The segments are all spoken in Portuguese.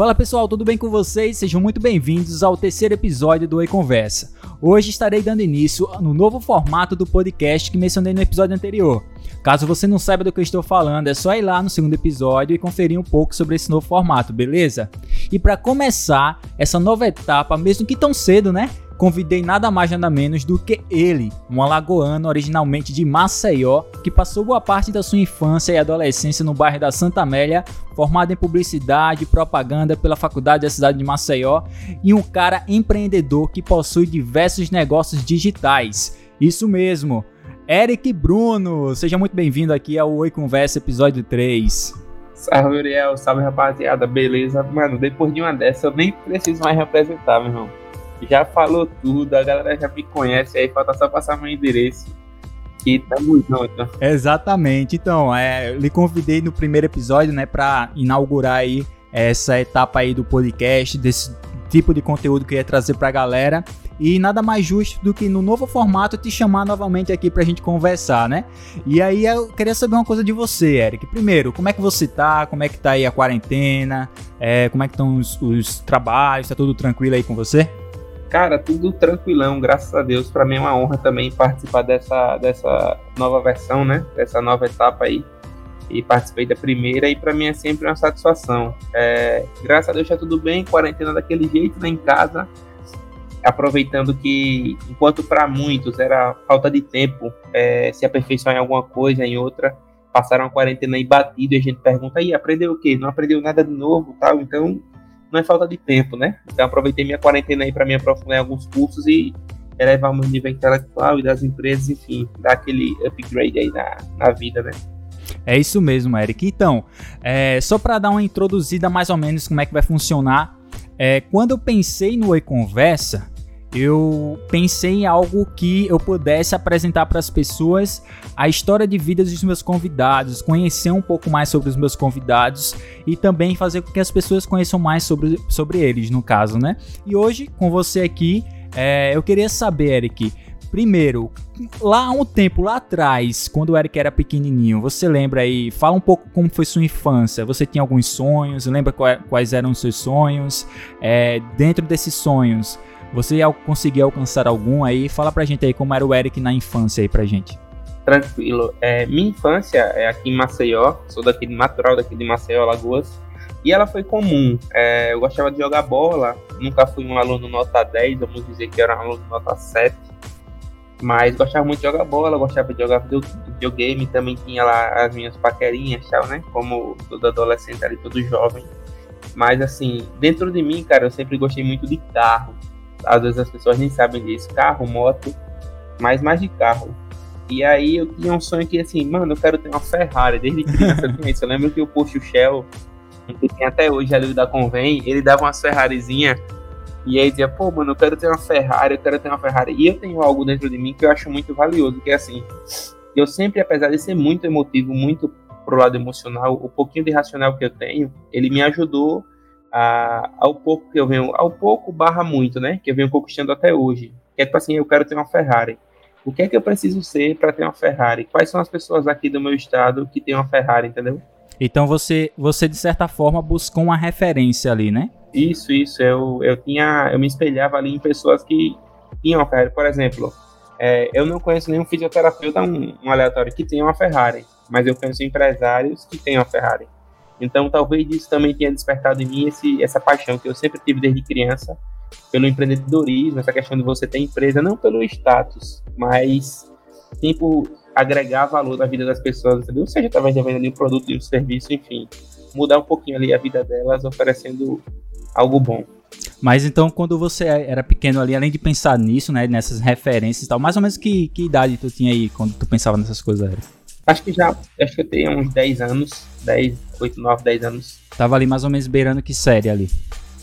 Fala pessoal, tudo bem com vocês? Sejam muito bem-vindos ao terceiro episódio do Oi Conversa. Hoje estarei dando início no novo formato do podcast que mencionei no episódio anterior. Caso você não saiba do que eu estou falando, é só ir lá no segundo episódio e conferir um pouco sobre esse novo formato, beleza? E para começar essa nova etapa, mesmo que tão cedo, né? Convidei nada mais nada menos do que ele, um alagoano originalmente de Maceió, que passou boa parte da sua infância e adolescência no bairro da Santa Amélia, formado em publicidade e propaganda pela Faculdade da cidade de Maceió, e um cara empreendedor que possui diversos negócios digitais. Isso mesmo, Eric Bruno, seja muito bem-vindo aqui ao Oi Conversa episódio 3. Salve, Uriel, salve rapaziada, beleza? Mano, depois de uma dessa eu nem preciso mais representar, meu irmão já falou tudo, a galera já me conhece, aí falta só passar meu endereço. E tamo junto. Exatamente. Então, é, eu lhe convidei no primeiro episódio, né, para inaugurar aí essa etapa aí do podcast, desse tipo de conteúdo que eu ia trazer pra galera. E nada mais justo do que no novo formato te chamar novamente aqui pra gente conversar, né? E aí eu queria saber uma coisa de você, Eric. Primeiro, como é que você tá? Como é que tá aí a quarentena? É, como é que estão os, os trabalhos? Tá tudo tranquilo aí com você? Cara, tudo tranquilão, graças a Deus. Para mim é uma honra também participar dessa, dessa nova versão, né? Dessa nova etapa aí. E participei da primeira e para mim é sempre uma satisfação. É, graças a Deus tá tudo bem, quarentena daquele jeito, né, em casa. Aproveitando que, enquanto para muitos era falta de tempo é, se aperfeiçoar em alguma coisa, em outra, passaram a quarentena aí batido e a gente pergunta, aí, aprendeu o quê? Não aprendeu nada de novo tal? Então, não é falta de tempo, né? Então aproveitei minha quarentena aí para me aprofundar em alguns cursos e elevar o meu nível intelectual e das empresas, enfim, dar aquele upgrade aí na, na vida, né? É isso mesmo, Eric. Então, é, só para dar uma introduzida mais ou menos como é que vai funcionar, é, quando eu pensei no Oi Conversa, eu pensei em algo que eu pudesse apresentar para as pessoas a história de vida dos meus convidados, conhecer um pouco mais sobre os meus convidados e também fazer com que as pessoas conheçam mais sobre, sobre eles, no caso, né? E hoje, com você aqui, é, eu queria saber, Eric, primeiro, lá há um tempo, lá atrás, quando o Eric era pequenininho, você lembra aí, fala um pouco como foi sua infância, você tinha alguns sonhos, lembra quais eram os seus sonhos? É, dentro desses sonhos, você conseguir alcançar algum aí? Fala pra gente aí como era o Eric na infância aí pra gente. Tranquilo. É, minha infância é aqui em Maceió, sou daqui de natural daqui de Maceió, Alagoas. E ela foi comum. É, eu gostava de jogar bola, nunca fui um aluno nota 10, vamos dizer que era um aluno nota 7. Mas gostava muito de jogar bola, gostava de jogar videogame, também tinha lá as minhas paquerinhas, tal, né? Como todo adolescente ali, todo jovem. Mas assim, dentro de mim, cara, eu sempre gostei muito de carro às vezes as pessoas nem sabem disso, carro, moto, mas mais de carro. E aí eu tinha um sonho que assim, mano, eu quero ter uma Ferrari, desde criança eu. Eu lembro que o Porsche Shell, que tem até hoje ali da Convém, ele dava umas Ferrarizinha e aí dizia, pô, mano, eu quero ter uma Ferrari, eu quero ter uma Ferrari. E eu tenho algo dentro de mim que eu acho muito valioso, que é assim, eu sempre, apesar de ser muito emotivo, muito pro lado emocional, o pouquinho de racional que eu tenho, ele me ajudou a, ao pouco que eu venho, ao pouco barra muito, né? Que eu venho conquistando até hoje. Que é tipo assim, eu quero ter uma Ferrari. O que é que eu preciso ser para ter uma Ferrari? Quais são as pessoas aqui do meu estado que têm uma Ferrari, entendeu? Então você, você de certa forma buscou uma referência ali, né? Isso, isso. Eu, eu tinha, eu me espelhava ali em pessoas que tinham uma Ferrari. Por exemplo, é, eu não conheço nenhum fisioterapeuta, um, um aleatório, que tenha uma Ferrari, mas eu conheço empresários que têm uma Ferrari. Então, talvez isso também tenha despertado em mim esse, essa paixão que eu sempre tive desde criança pelo empreendedorismo, essa questão de você ter empresa, não pelo status, mas sim por agregar valor na vida das pessoas, entendeu? Seja através de venda de um produto e um serviço, enfim, mudar um pouquinho ali a vida delas, oferecendo algo bom. Mas então, quando você era pequeno ali, além de pensar nisso, né, nessas referências e tal, mais ou menos que, que idade tu tinha aí quando tu pensava nessas coisas? Era? Acho que já, acho que eu tenho uns 10 anos, 10, 8, 9, 10 anos. Tava ali mais ou menos beirando que série ali?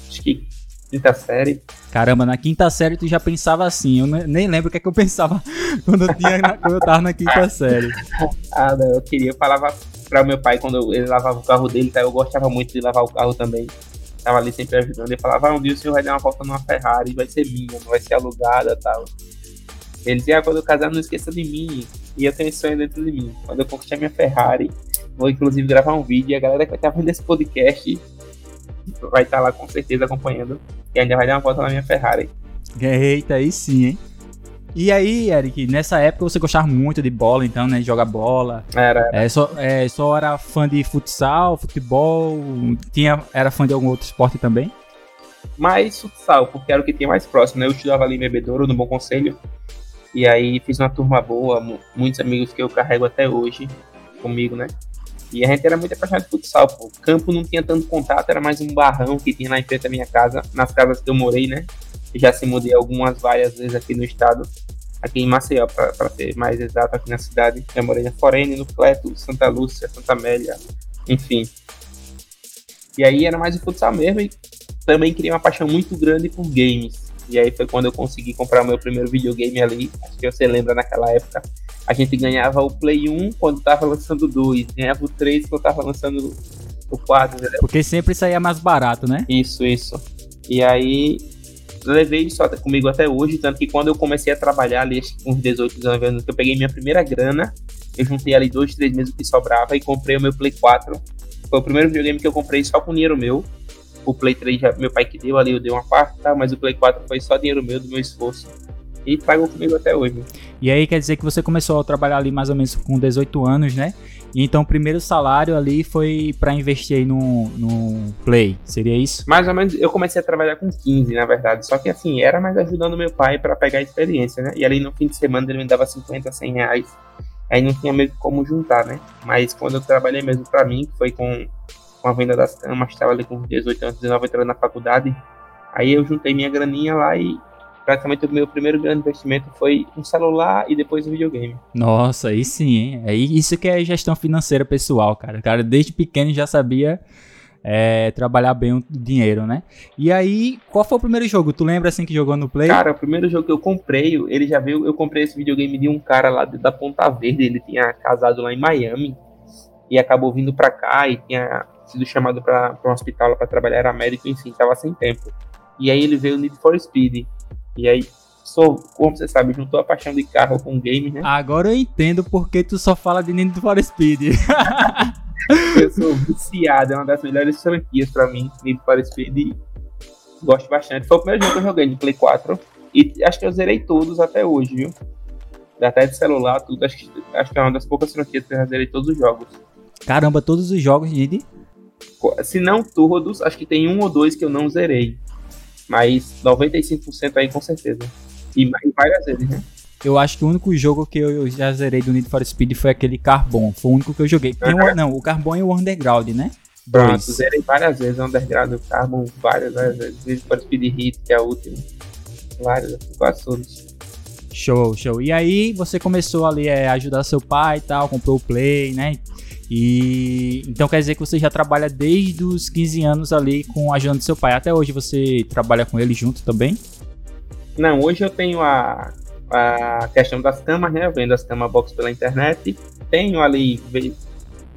Acho que quinta série. Caramba, na quinta série tu já pensava assim, eu nem lembro o que é que eu pensava quando eu, tinha, quando eu tava na quinta série. ah, não, eu queria, eu falava pra meu pai quando ele lavava o carro dele, tá? eu gostava muito de lavar o carro também. Tava ali sempre ajudando, ele falava, ah, um dia o senhor vai dar uma volta numa Ferrari, vai ser minha, não vai ser alugada tal. Ele dizia, ah, quando eu casar, não esqueça de mim. E eu tenho esse sonho dentro de mim. Quando eu conquistar minha Ferrari, vou inclusive gravar um vídeo. E a galera que vai estar vendo esse podcast vai estar tá lá com certeza acompanhando e ainda vai dar uma volta na minha Ferrari. Eita, aí sim, hein? E aí, Eric, nessa época você gostava muito de bola, então, né? Jogar bola. Era. É, só, é, só era fã de futsal, futebol, tinha, era fã de algum outro esporte também? Mais futsal, porque era o que tinha mais próximo, né? Eu estudava ali em Bebedouro, no Bom Conselho. E aí fiz uma turma boa, muitos amigos que eu carrego até hoje comigo, né? E a gente era muito apaixonado de futsal, pô. O campo não tinha tanto contato, era mais um barrão que tinha na frente da minha casa, nas casas que eu morei, né? já se mudei algumas várias vezes aqui no estado, aqui em Maceió, para ser mais exato, aqui na cidade. Já morei na Forene, no Cleto, Santa Lúcia, Santa Amélia, enfim. E aí era mais o futsal mesmo e também criei uma paixão muito grande por games. E aí foi quando eu consegui comprar o meu primeiro videogame ali. Acho que você lembra naquela época. A gente ganhava o Play 1 quando tava lançando o 2, ganhava o 3 quando tava lançando o 4. Entendeu? Porque sempre saía mais barato, né? Isso, isso. E aí levei isso comigo até hoje, tanto que quando eu comecei a trabalhar ali, com uns 18, 19 anos, que eu peguei minha primeira grana, eu juntei ali dois, três meses que sobrava e comprei o meu Play 4. Foi o primeiro videogame que eu comprei só com dinheiro meu. O Play 3 já, meu pai que deu ali, eu dei uma parte, tá? mas o Play 4 foi só dinheiro meu, do meu esforço. E pagou comigo até hoje. E aí quer dizer que você começou a trabalhar ali mais ou menos com 18 anos, né? então o primeiro salário ali foi para investir aí no, no Play, seria isso? Mais ou menos, eu comecei a trabalhar com 15, na verdade. Só que assim, era mais ajudando meu pai para pegar a experiência, né? E ali no fim de semana ele me dava 50, 100 reais. Aí não tinha meio como juntar, né? Mas quando eu trabalhei mesmo para mim, que foi com, com a venda das camas, estava ali com 18 anos, 19 entrando na faculdade. Aí eu juntei minha graninha lá e praticamente o meu primeiro grande investimento foi um celular e depois um videogame. Nossa, aí sim, hein? É isso que é gestão financeira pessoal, cara. O cara desde pequeno já sabia é, trabalhar bem o dinheiro, né? E aí, qual foi o primeiro jogo? Tu lembra assim que jogou no Play? Cara, o primeiro jogo que eu comprei, ele já veio, eu comprei esse videogame de um cara lá da Ponta Verde, ele tinha casado lá em Miami e acabou vindo pra cá e tinha sido chamado para um hospital para trabalhar, era médico, enfim, tava sem tempo. E aí ele veio Need for Speed. E aí, sou, como você sabe, juntou a paixão de carro com game, né? Agora eu entendo porque tu só fala de Need for Speed. eu sou viciado, é uma das melhores franquias pra mim, Need for Speed. Gosto bastante. Foi o primeiro jogo que eu joguei de Play 4. E acho que eu zerei todos até hoje, viu? Até de celular, tudo. Acho que, acho que é uma das poucas franquias que eu já zerei todos os jogos. Caramba, todos os jogos, Nid? Se não todos, acho que tem um ou dois que eu não zerei. Mas 95% aí com certeza. E, várias vezes, né? Eu acho que o único jogo que eu já zerei do Need for Speed foi aquele Carbon. Foi o único que eu joguei. Uhum. não, o Carbon e o Underground, né? Pronto, Dois. zerei várias vezes o Underground, o Carbon, várias, várias vezes. Need for Speed Hit, que é a última. Várias, quase todos. Show, show. E aí você começou ali a ajudar seu pai e tal, comprou o Play, né? E então quer dizer que você já trabalha desde os 15 anos ali com a ajudando seu pai. Até hoje você trabalha com ele junto também? Não, hoje eu tenho a, a questão das camas, né? Eu vendo as camas box pela internet. Tenho ali,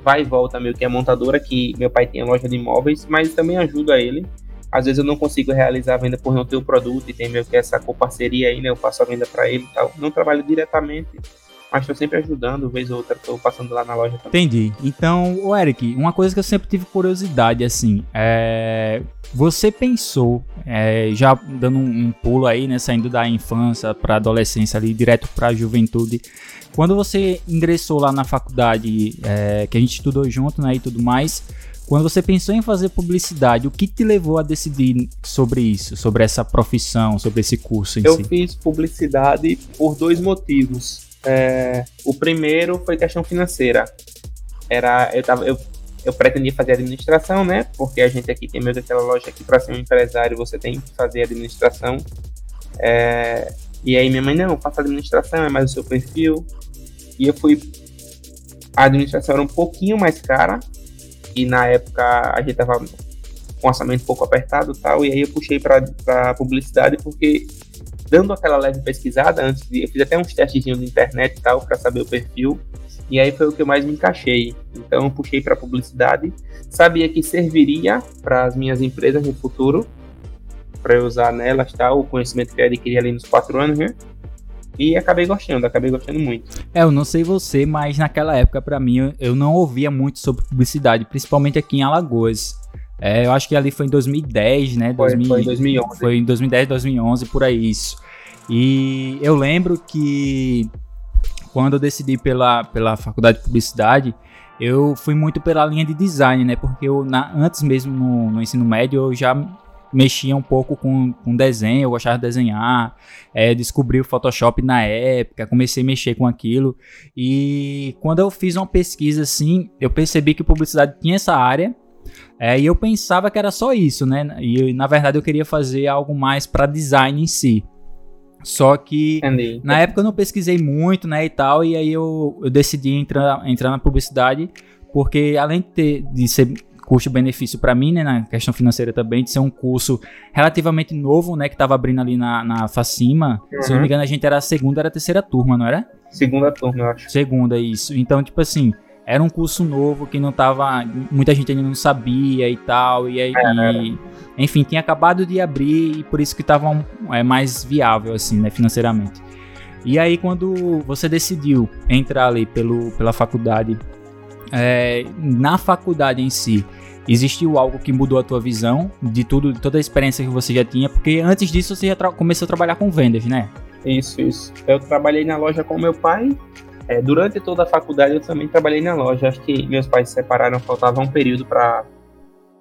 vai e volta meio que a montadora, que meu pai tem a loja de imóveis, mas também ajuda ele. Às vezes eu não consigo realizar a venda por não ter o produto e tem meio que essa parceria aí, né? Eu faço a venda para ele e tal. Não trabalho diretamente, mas tô sempre ajudando, vez ou outra tô passando lá na loja também. Entendi. Então, o Eric, uma coisa que eu sempre tive curiosidade, assim, é... Você pensou, é, já dando um, um, pulo aí, né, saindo da infância para adolescência ali, direto para a juventude, quando você ingressou lá na faculdade, é, que a gente estudou junto, né, e tudo mais, quando você pensou em fazer publicidade, o que te levou a decidir sobre isso, sobre essa profissão, sobre esse curso em eu si? Eu fiz publicidade por dois motivos. É, o primeiro foi questão financeira. Era, eu, tava, eu, eu pretendia fazer administração, né? Porque a gente aqui tem meio aquela loja que para ser um empresário você tem que fazer administração. É, e aí minha mãe, não, faça administração, é mais o seu perfil. E eu fui. A administração era um pouquinho mais cara. E na época a gente tava com um orçamento um pouco apertado e tal. E aí eu puxei para publicidade porque dando aquela leve pesquisada antes de, eu fiz até uns testezinhos na internet e tal para saber o perfil e aí foi o que eu mais me encaixei. Então eu puxei para publicidade, sabia que serviria para as minhas empresas no futuro, para eu usar nelas tal o conhecimento que eu adquiri ali nos quatro anos, né? E acabei gostando, acabei gostando muito. É, eu não sei você, mas naquela época para mim eu, eu não ouvia muito sobre publicidade, principalmente aqui em Alagoas. É, eu acho que ali foi em 2010, né? Foi, 2000, foi em 2011. Foi em 2010, 2011, por aí isso. E eu lembro que quando eu decidi pela, pela faculdade de publicidade, eu fui muito pela linha de design, né? Porque eu, na, antes mesmo no, no, ensino médio, eu já mexia um pouco com, com desenho, eu gostava de desenhar, é, descobri o Photoshop na época, comecei a mexer com aquilo. E quando eu fiz uma pesquisa assim, eu percebi que publicidade tinha essa área. É, e eu pensava que era só isso, né? E na verdade eu queria fazer algo mais para design em si. Só que Entendi. na época eu não pesquisei muito, né, e tal, e aí eu, eu decidi entrar, entrar na publicidade, porque além de, ter, de ser custo-benefício para mim, né, na questão financeira também, de ser um curso relativamente novo, né, que tava abrindo ali na, na Facima, uhum. se eu não me engano a gente era a segunda, era a terceira turma, não era? Segunda turma, eu acho. Segunda, isso. Então, tipo assim, era um curso novo que não tava. Muita gente ainda não sabia e tal. E aí. É, enfim, tinha acabado de abrir e por isso que tava um, é, mais viável, assim, né, financeiramente. E aí, quando você decidiu entrar ali pelo, pela faculdade, é, na faculdade em si, existiu algo que mudou a tua visão de tudo, de toda a experiência que você já tinha? Porque antes disso você já começou a trabalhar com vendas, né? Isso, isso. Eu trabalhei na loja com meu pai é, durante toda a faculdade eu também trabalhei na loja. Acho que meus pais se separaram, faltava um período para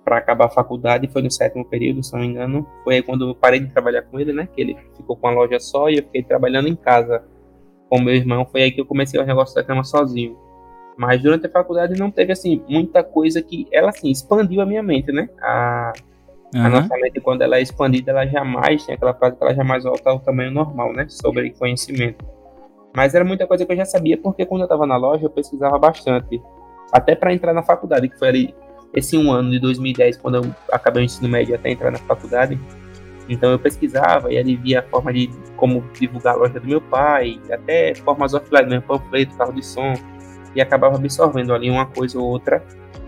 para acabar a faculdade, foi no sétimo período, se não me engano. Foi aí quando eu parei de trabalhar com ele, né? Que ele ficou com a loja só e eu fiquei trabalhando em casa com meu irmão. Foi aí que eu comecei o negócio da cama sozinho. Mas durante a faculdade não teve assim muita coisa que ela assim expandiu a minha mente, né? A, uhum. a nossa mente quando ela é expandida, ela jamais tem aquela frase que ela jamais volta ao tamanho normal, né? Sobre conhecimento. Mas era muita coisa que eu já sabia, porque quando eu estava na loja eu pesquisava bastante. Até para entrar na faculdade, que foi ali esse um ano de 2010, quando eu acabei o ensino médio até entrar na faculdade. Então eu pesquisava e ali via a forma de como divulgar a loja do meu pai, até formas offline, mesmo, panfleto, carro de som, e acabava absorvendo ali uma coisa ou outra.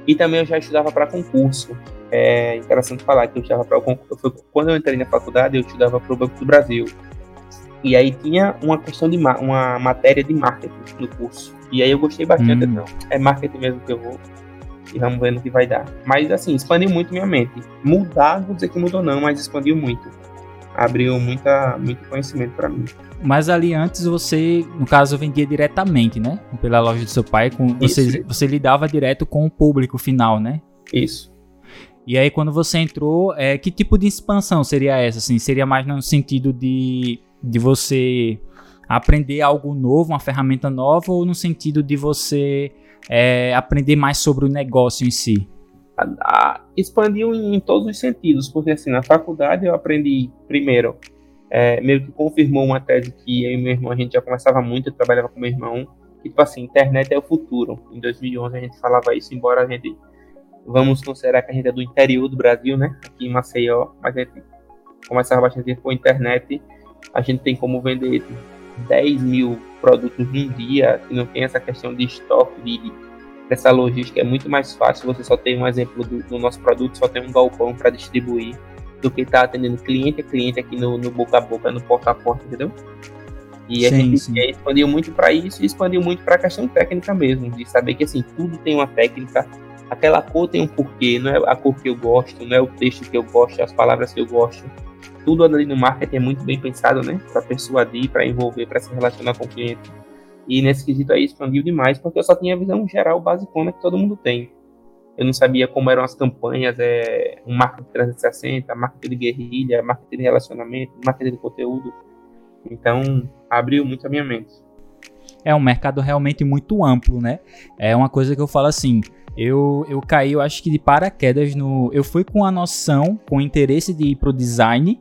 E também eu já estudava para concurso. É interessante falar que eu estudava para concurso. Quando eu entrei na faculdade, eu estudava para o Banco do Brasil. E aí tinha uma questão de uma matéria de marketing no curso. E aí eu gostei bastante, hum. então. É marketing mesmo que eu vou. E vamos ver no que vai dar. Mas assim, expandiu muito minha mente. Mudar, vou dizer que mudou não, mas expandiu muito. Abriu muita, muito conhecimento para mim. Mas ali antes você, no caso, vendia diretamente, né? Pela loja do seu pai. Com, você, você lidava direto com o público final, né? Isso. E aí, quando você entrou, é, que tipo de expansão seria essa? Assim, seria mais no sentido de de você aprender algo novo, uma ferramenta nova, ou no sentido de você é, aprender mais sobre o negócio em si? expandiu em, em, todos os sentidos, porque assim, na faculdade eu aprendi primeiro, é, meio que confirmou uma tese que eu e meu irmão, a gente já conversava muito, eu trabalhava com meu irmão, que tipo assim, internet é o futuro. Em 2011 a gente falava isso, embora a gente, vamos considerar que a gente é do interior do Brasil, né, aqui em Maceió, mas a gente começava bastante com a internet, a gente tem como vender 10 mil produtos num dia, que não tem essa questão de estoque, de, dessa logística, é muito mais fácil. Você só tem um exemplo do, do nosso produto, só tem um galpão para distribuir, do que estar tá atendendo cliente a cliente aqui no, no, boca a boca, no porta a porta, entendeu? E sim, a gente sim. expandiu muito para isso e expandiu muito para a questão técnica mesmo, de saber que assim, tudo tem uma técnica, aquela cor tem um porquê, não é a cor que eu gosto, não é o texto que eu gosto, as palavras que eu gosto tudo ali no marketing é muito bem pensado, né? Para persuadir, para envolver, para se relacionar com o cliente. E nesse quesito aí expandiu demais, porque eu só tinha a visão geral basicona que todo mundo tem. Eu não sabia como eram as campanhas, é, um marketing 360, marketing de guerrilha, marketing de relacionamento, marketing de conteúdo. Então, abriu muito a minha mente. É um mercado realmente muito amplo, né? É uma coisa que eu falo assim, eu, eu caí, eu acho que de paraquedas no. Eu fui com a noção, com o interesse de ir pro design,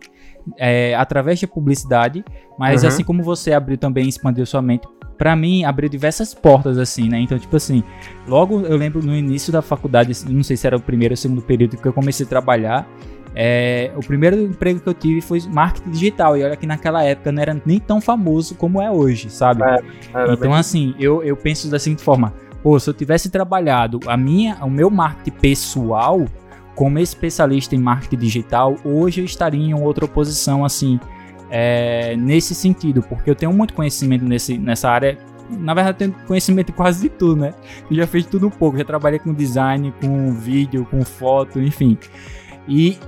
é, através da publicidade, mas uhum. assim como você abriu também expandiu sua mente, para mim abriu diversas portas assim, né? Então, tipo assim, logo eu lembro no início da faculdade, não sei se era o primeiro ou segundo período que eu comecei a trabalhar, é, o primeiro emprego que eu tive foi marketing digital, e olha que naquela época não era nem tão famoso como é hoje, sabe? É, então, assim, eu, eu penso da seguinte forma: pô, se eu tivesse trabalhado a minha, o meu marketing pessoal como especialista em marketing digital, hoje eu estaria em outra posição assim, é, nesse sentido, porque eu tenho muito conhecimento nesse, nessa área na verdade, tenho conhecimento quase de tudo, né? Eu já fiz tudo um pouco, já trabalhei com design, com vídeo, com foto, enfim. E,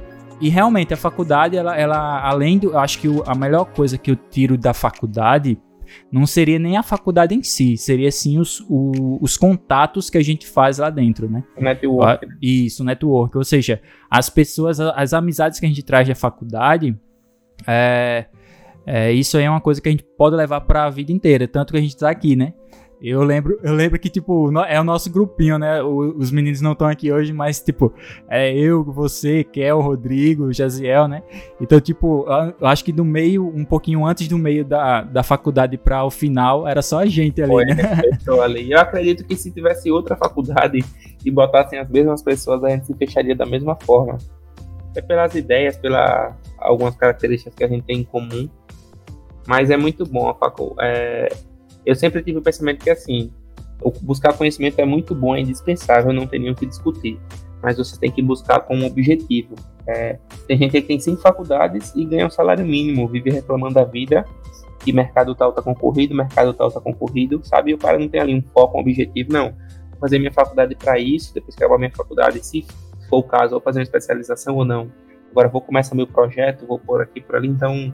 e realmente a faculdade, ela, ela além do. Acho que o, a melhor coisa que eu tiro da faculdade não seria nem a faculdade em si, seria sim os, o, os contatos que a gente faz lá dentro, né? Network. Isso, network. Ou seja, as pessoas, as amizades que a gente traz da faculdade, é, é, isso aí é uma coisa que a gente pode levar para a vida inteira, tanto que a gente está aqui, né? Eu lembro, eu lembro que, tipo, é o nosso grupinho, né? O, os meninos não estão aqui hoje, mas, tipo, é eu, você, Kel, Rodrigo, Jaziel, né? Então, tipo, eu acho que do meio, um pouquinho antes do meio da, da faculdade para o final, era só a gente ali, Foi, né? ali. Eu acredito que se tivesse outra faculdade e botassem as mesmas pessoas, a gente se fecharia da mesma forma. É pelas ideias, pelas algumas características que a gente tem em comum. Mas é muito bom a faculdade. É, eu sempre tive o pensamento que assim, buscar conhecimento é muito bom, é indispensável, não tem nem o que discutir. Mas você tem que buscar como objetivo. É, tem gente que tem cinco faculdades e ganha um salário mínimo, vive reclamando da vida, que mercado tal tá concorrido, mercado tal tá concorrido, sabe? E o cara não tem ali um foco, um objetivo, não. Vou fazer minha faculdade para isso, depois que acabar minha faculdade, se for o caso, vou fazer uma especialização ou não. Agora vou começar meu projeto, vou pôr aqui por ali, então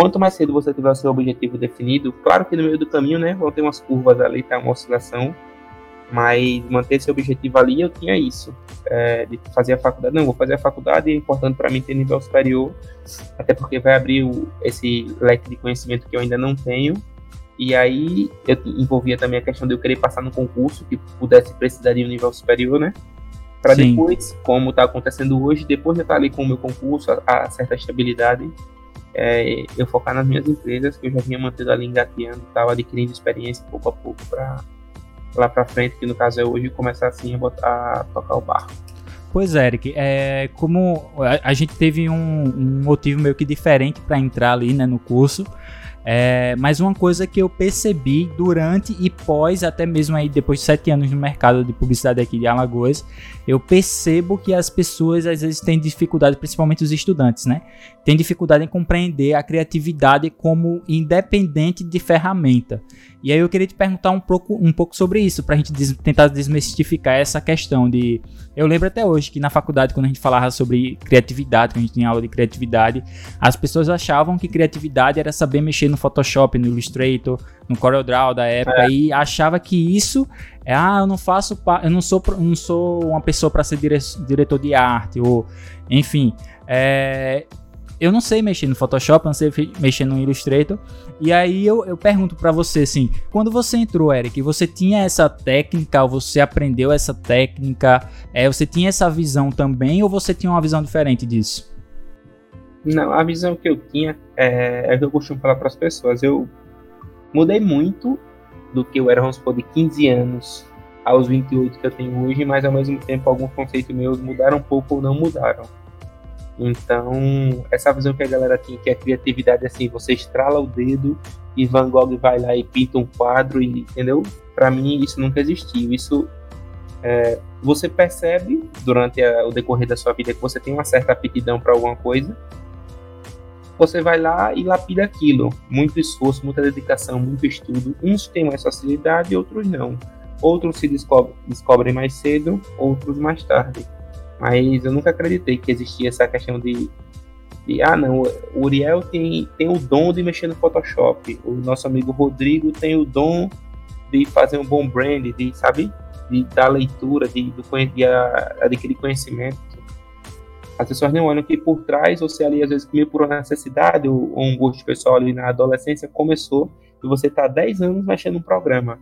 Quanto mais cedo você tiver o seu objetivo definido, claro que no meio do caminho, né, vão ter umas curvas ali, tá uma oscilação, mas manter esse objetivo ali, eu tinha isso, é, de fazer a faculdade. Não, vou fazer a faculdade, é importante para mim ter nível superior, até porque vai abrir o, esse leque de conhecimento que eu ainda não tenho. E aí eu envolvia também a questão de eu querer passar no concurso que pudesse precisar de um nível superior, né? Para depois, como está acontecendo hoje, depois de estar ali com o meu concurso, a, a certa estabilidade, é, eu focar nas minhas empresas que eu já vinha mantendo ali engateando, estava adquirindo experiência pouco a pouco para lá para frente, que no caso é hoje começar assim a, botar, a tocar o barco. Pois é, Eric, é, como a, a gente teve um, um, motivo meio que diferente para entrar ali né, no curso, é, mas uma coisa que eu percebi durante e pós, até mesmo aí depois de sete anos no mercado de publicidade aqui de Alagoas, eu percebo que as pessoas às vezes têm dificuldade, principalmente os estudantes, né? Tem dificuldade em compreender a criatividade como independente de ferramenta. E aí eu queria te perguntar um pouco, um pouco sobre isso, para a gente des tentar desmistificar essa questão de. Eu lembro até hoje que na faculdade, quando a gente falava sobre criatividade, quando a gente tinha aula de criatividade, as pessoas achavam que criatividade era saber mexer no Photoshop, no Illustrator, no CorelDRAW da época, é. e achava que isso é, ah, eu não faço, eu não sou, não sou uma pessoa para ser dire diretor de arte, ou enfim. É, eu não sei mexer no Photoshop, não sei mexer no Illustrator. E aí eu, eu pergunto para você assim, quando você entrou, Eric, você tinha essa técnica, ou você aprendeu essa técnica, é, você tinha essa visão também, ou você tinha uma visão diferente disso? Não, a visão que eu tinha é, é que eu costumo falar para as pessoas. Eu mudei muito do que eu era, vamos supor, de 15 anos aos 28 que eu tenho hoje, mas ao mesmo tempo alguns conceitos meus mudaram um pouco ou não mudaram. Então, essa visão que a galera tinha, que a criatividade, assim, você estrala o dedo e Van Gogh vai lá e pinta um quadro, e, entendeu? Para mim, isso nunca existiu. Isso é, você percebe durante a, o decorrer da sua vida que você tem uma certa aptidão para alguma coisa. Você vai lá e lapida aquilo. Muito esforço, muita dedicação, muito estudo. Uns têm mais facilidade, outros não. Outros se descobrem, descobrem mais cedo, outros mais tarde. Mas eu nunca acreditei que existia essa questão de, de ah, não, o Uriel tem, tem o dom de mexer no Photoshop, o nosso amigo Rodrigo tem o dom de fazer um bom brand, de, sabe, de dar leitura, de, de, de adquirir conhecimento. As pessoas não olham que por trás, você ali, às vezes, meio por uma necessidade ou, ou um gosto pessoal ali na adolescência, começou e você está 10 anos mexendo no programa.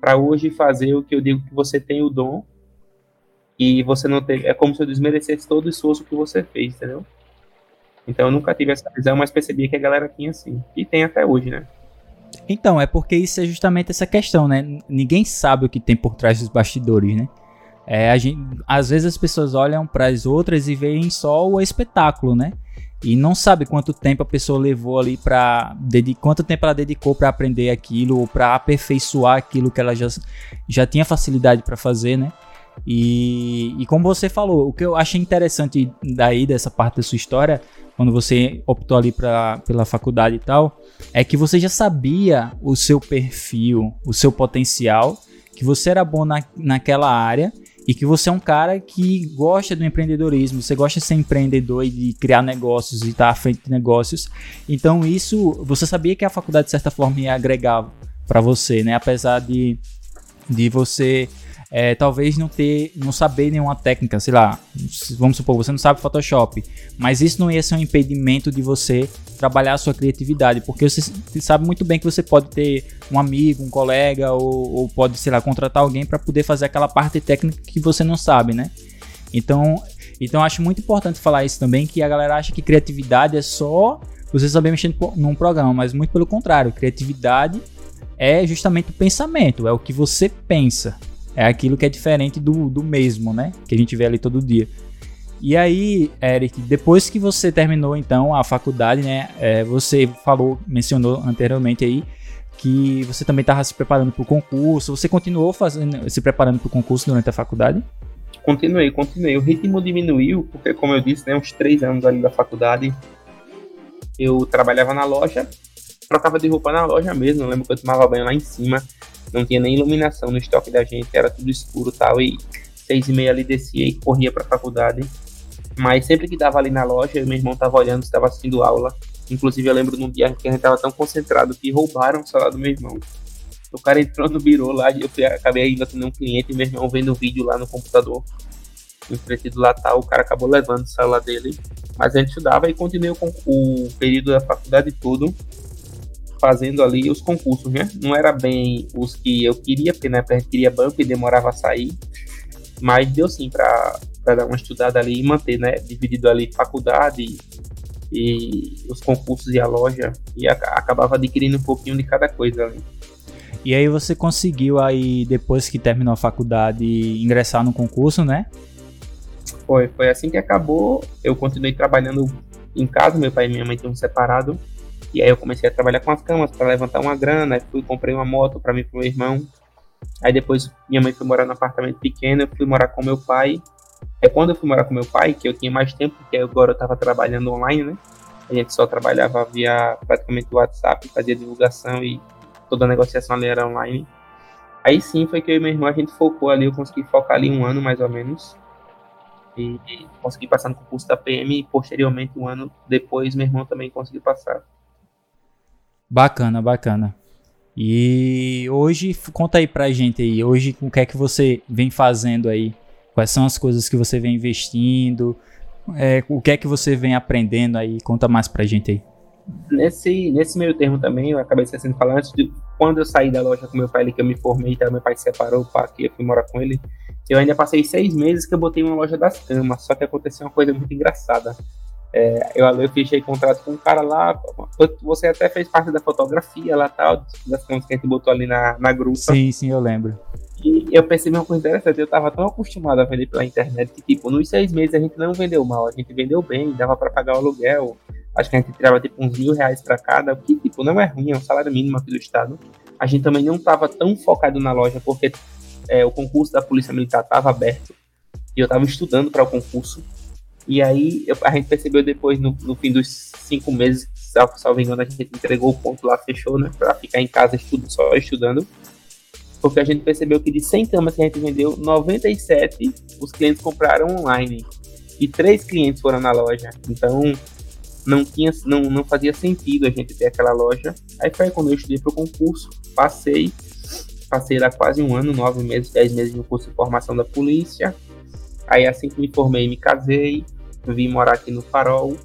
Para hoje fazer o que eu digo que você tem o dom e você não teve. É como se eu desmerecesse todo o esforço que você fez, entendeu? Então eu nunca tive essa visão, mas percebi que a galera tinha assim. E tem até hoje, né? Então, é porque isso é justamente essa questão, né? Ninguém sabe o que tem por trás dos bastidores, né? É, gente, às vezes as pessoas olham para as outras e veem só o espetáculo, né? E não sabe quanto tempo a pessoa levou ali para quanto tempo ela dedicou para aprender aquilo ou para aperfeiçoar aquilo que ela já, já tinha facilidade para fazer, né? E, e como você falou, o que eu achei interessante daí dessa parte da sua história, quando você optou ali pra, pela faculdade e tal, é que você já sabia o seu perfil, o seu potencial, que você era bom na, naquela área e que você é um cara que gosta do empreendedorismo, você gosta de ser empreendedor e de criar negócios e estar à frente de negócios. Então isso, você sabia que a faculdade de certa forma ia agregar para você, né? Apesar de, de você é, talvez não ter, não saber nenhuma técnica, sei lá, vamos supor, você não sabe Photoshop, mas isso não ia ser um impedimento de você trabalhar a sua criatividade, porque você sabe muito bem que você pode ter um amigo, um colega, ou, ou pode, sei lá, contratar alguém para poder fazer aquela parte técnica que você não sabe, né? Então, então acho muito importante falar isso também, que a galera acha que criatividade é só você saber mexer num programa, mas muito pelo contrário, criatividade é justamente o pensamento, é o que você pensa é aquilo que é diferente do, do mesmo, né? Que a gente vê ali todo dia. E aí, Eric, depois que você terminou então a faculdade, né? É, você falou, mencionou anteriormente aí que você também estava se preparando para o concurso. Você continuou fazendo, se preparando para o concurso durante a faculdade? Continuei, continuei. O ritmo diminuiu porque, como eu disse, né, uns três anos ali da faculdade, eu trabalhava na loja, trocava de roupa na loja mesmo. Eu lembro que eu tomava banho lá em cima não tinha nem iluminação no estoque da gente, era tudo escuro tal, e seis e meia ali descia e corria para a faculdade. Mas sempre que dava ali na loja, eu meu irmão tava olhando, estava assistindo aula. Inclusive eu lembro num dia que a gente tava tão concentrado que roubaram o celular do meu irmão. O cara entrou no birô lá, eu fui, acabei indo atender um cliente meu irmão vendo o vídeo lá no computador. Entretido lá tal, o cara acabou levando o celular dele. Mas a gente estudava e continuei com o período da faculdade todo fazendo ali os concursos, né? Não era bem os que eu queria, porque na época a gente queria banco e demorava a sair, mas deu sim para dar uma estudada ali e manter, né? Dividido ali faculdade e, os concursos e a loja, e a, acabava adquirindo um pouquinho de cada coisa ali. E aí você conseguiu aí, depois que terminou a faculdade, ingressar no concurso, né? Foi, foi assim que acabou. Eu continuei trabalhando em casa, meu pai e minha mãe estão separados. E aí eu comecei a trabalhar com as camas para levantar uma grana, aí fui comprei uma moto para mim e pro meu irmão. Aí depois minha mãe foi morar num apartamento pequeno, eu fui morar com meu pai. É quando eu fui morar com meu pai que eu tinha mais tempo, porque agora eu estava trabalhando online, né? A gente só trabalhava via praticamente WhatsApp, fazia divulgação e toda a negociação ali era online. Aí sim foi que eu e meu irmão a gente focou ali, eu consegui focar ali um ano mais ou menos. E, e consegui passar no concurso da PM e posteriormente um ano depois meu irmão também conseguiu passar. Bacana, bacana. E hoje, conta aí pra gente aí, hoje o que é que você vem fazendo aí? Quais são as coisas que você vem investindo? É, o que é que você vem aprendendo aí? Conta mais pra gente aí. Nesse, nesse meio termo também, eu acabei esquecendo de falar, antes de quando eu saí da loja com meu pai ali, que eu me formei, então meu pai se separou, pá, que eu fui morar com ele, eu ainda passei seis meses que eu botei uma loja das camas, só que aconteceu uma coisa muito engraçada. É, eu, eu fechei contrato com um cara lá. Você até fez parte da fotografia lá tal, das coisas que a gente botou ali na, na grupa. Sim, sim, eu lembro. E eu percebi uma coisa interessante, eu tava tão acostumado a vender pela internet que, tipo, nos seis meses a gente não vendeu mal, a gente vendeu bem, dava para pagar o aluguel. Acho que a gente tirava tipo uns mil reais para cada, o que, tipo, não é ruim, é um salário mínimo aqui do estado. A gente também não tava tão focado na loja, porque é, o concurso da Polícia Militar tava aberto e eu tava estudando para o concurso. E aí a gente percebeu depois, no, no fim dos cinco meses, salvo, salvo engano, a gente entregou o ponto lá, fechou, né? Pra ficar em casa estudo, só estudando. Porque a gente percebeu que de 100 camas que a gente vendeu, 97 os clientes compraram online. E três clientes foram na loja. Então não, tinha, não, não fazia sentido a gente ter aquela loja. Aí foi quando eu estudei para o concurso, passei, passei lá quase um ano, nove meses, dez meses no curso de formação da polícia. Aí assim que me formei, me casei, vim morar aqui no Farol.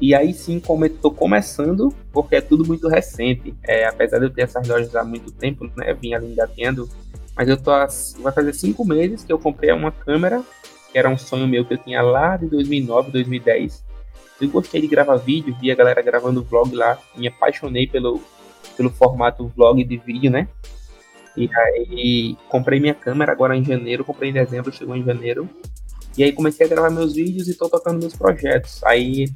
E aí sim, como estou começando, porque é tudo muito recente. É, apesar de eu ter essas lojas há muito tempo, né? Vim ali engateando. Mas eu tô. Vai fazer cinco meses que eu comprei uma câmera, que era um sonho meu que eu tinha lá de 2009, 2010. Eu gostei de gravar vídeo, vi a galera gravando vlog lá, me apaixonei pelo, pelo formato vlog de vídeo, né? E aí comprei minha câmera agora em janeiro, comprei em dezembro, chegou em janeiro. E aí comecei a gravar meus vídeos e estou tocando meus projetos. Aí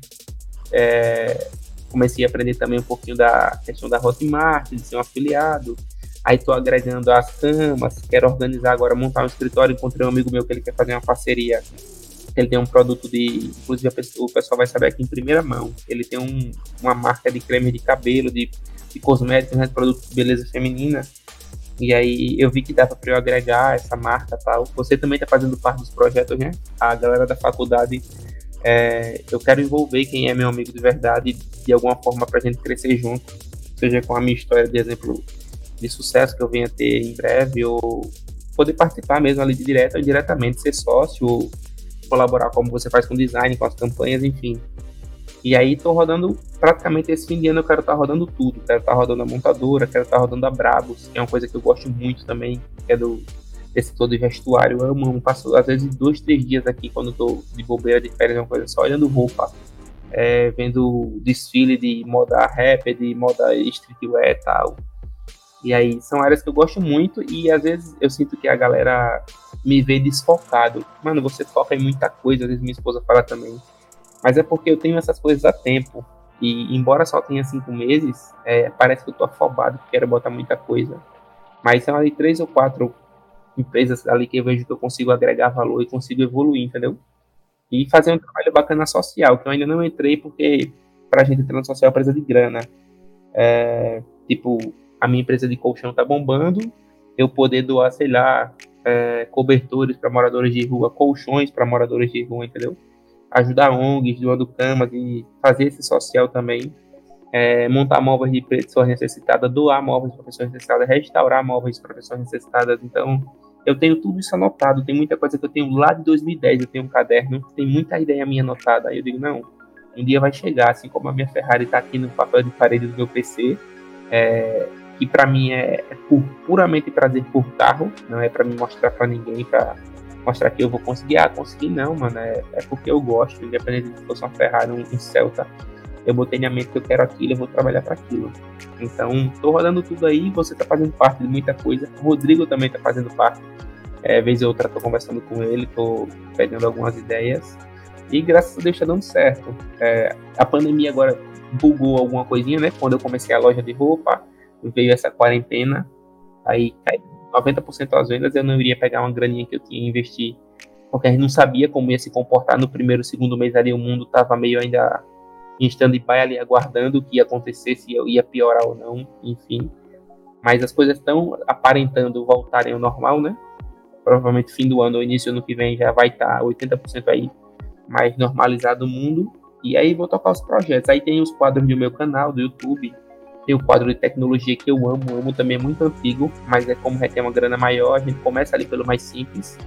é, comecei a aprender também um pouquinho da questão da Hotmart, de ser um afiliado. Aí tô agregando as camas, quero organizar agora, montar um escritório. Encontrei um amigo meu que ele quer fazer uma parceria. Ele tem um produto de. Inclusive, pessoa, o pessoal vai saber aqui em primeira mão. Ele tem um, uma marca de creme de cabelo, de, de cosméticos, né, de produto de beleza feminina. E aí eu vi que dava para eu agregar essa marca tal. Você também está fazendo parte dos projetos, né? A galera da faculdade, é, eu quero envolver quem é meu amigo de verdade de alguma forma para a gente crescer junto, seja com a minha história de exemplo de sucesso que eu venha ter em breve, ou poder participar mesmo ali de direto ou indiretamente, ser sócio, ou colaborar como você faz com design, com as campanhas, enfim. E aí tô rodando praticamente esse fim de ano eu quero estar tá rodando tudo. Quero estar tá rodando a montadora, quero estar tá rodando a Brabus, que é uma coisa que eu gosto muito também, que é do desse todo vestuário. Eu amo, passo às vezes dois, três dias aqui quando tô de bobeira de férias, uma coisa só olhando roupa, é, vendo desfile de moda rap, de moda streetwear e tal. E aí são áreas que eu gosto muito e às vezes eu sinto que a galera me vê desfocado. Mano, você foca em muita coisa, às vezes minha esposa fala também. Mas é porque eu tenho essas coisas há tempo. E embora só tenha cinco meses, é, parece que eu tô afobado, quero botar muita coisa. Mas são ali três ou quatro empresas ali que eu vejo que eu consigo agregar valor e consigo evoluir, entendeu? E fazer um trabalho bacana social, que eu ainda não entrei porque pra gente entrar no social precisa de grana. É, tipo, a minha empresa de colchão tá bombando, eu poder doar, sei lá, é, cobertores para moradores de rua, colchões para moradores de rua, entendeu? Ajudar ONGs, doando camas e fazer esse social também. É, montar móveis de pessoas necessitadas, doar móveis para pessoas necessitadas, restaurar móveis para pessoas necessitadas. Então, eu tenho tudo isso anotado. Tem muita coisa que eu tenho lá de 2010. Eu tenho um caderno, tem muita ideia minha anotada. Aí eu digo, não, um dia vai chegar, assim como a minha Ferrari está aqui no papel de parede do meu PC. É, que para mim é, é puramente prazer por carro, não é para me mostrar para ninguém, para mostrar que eu vou conseguir. Ah, conseguir não, mano, é, é porque eu gosto, independente se fosse uma Ferrari, um, um Celta. Eu botei na mente que eu quero aquilo, eu vou trabalhar para aquilo. Então, tô rodando tudo aí, você tá fazendo parte de muita coisa. O Rodrigo também tá fazendo parte. É, vez ou outra tô conversando com ele, tô pegando algumas ideias. E graças a Deus tá dando certo. É, a pandemia agora bugou alguma coisinha, né? Quando eu comecei a loja de roupa, veio essa quarentena, aí caiu 90% as vendas, eu não iria pegar uma graninha que eu tinha e investir, porque a gente não sabia como ia se comportar no primeiro, segundo mês ali, o mundo estava meio ainda em stand-by ali, aguardando o que ia acontecer, se ia piorar ou não, enfim. Mas as coisas estão aparentando voltarem ao normal, né? Provavelmente fim do ano ou início do ano que vem já vai estar tá 80% aí mais normalizado o mundo. E aí vou tocar os projetos. Aí tem os quadros do meu canal, do YouTube, tem o quadro de tecnologia que eu amo, amo também é muito antigo, mas é como requer uma grana maior, a gente começa ali pelo mais simples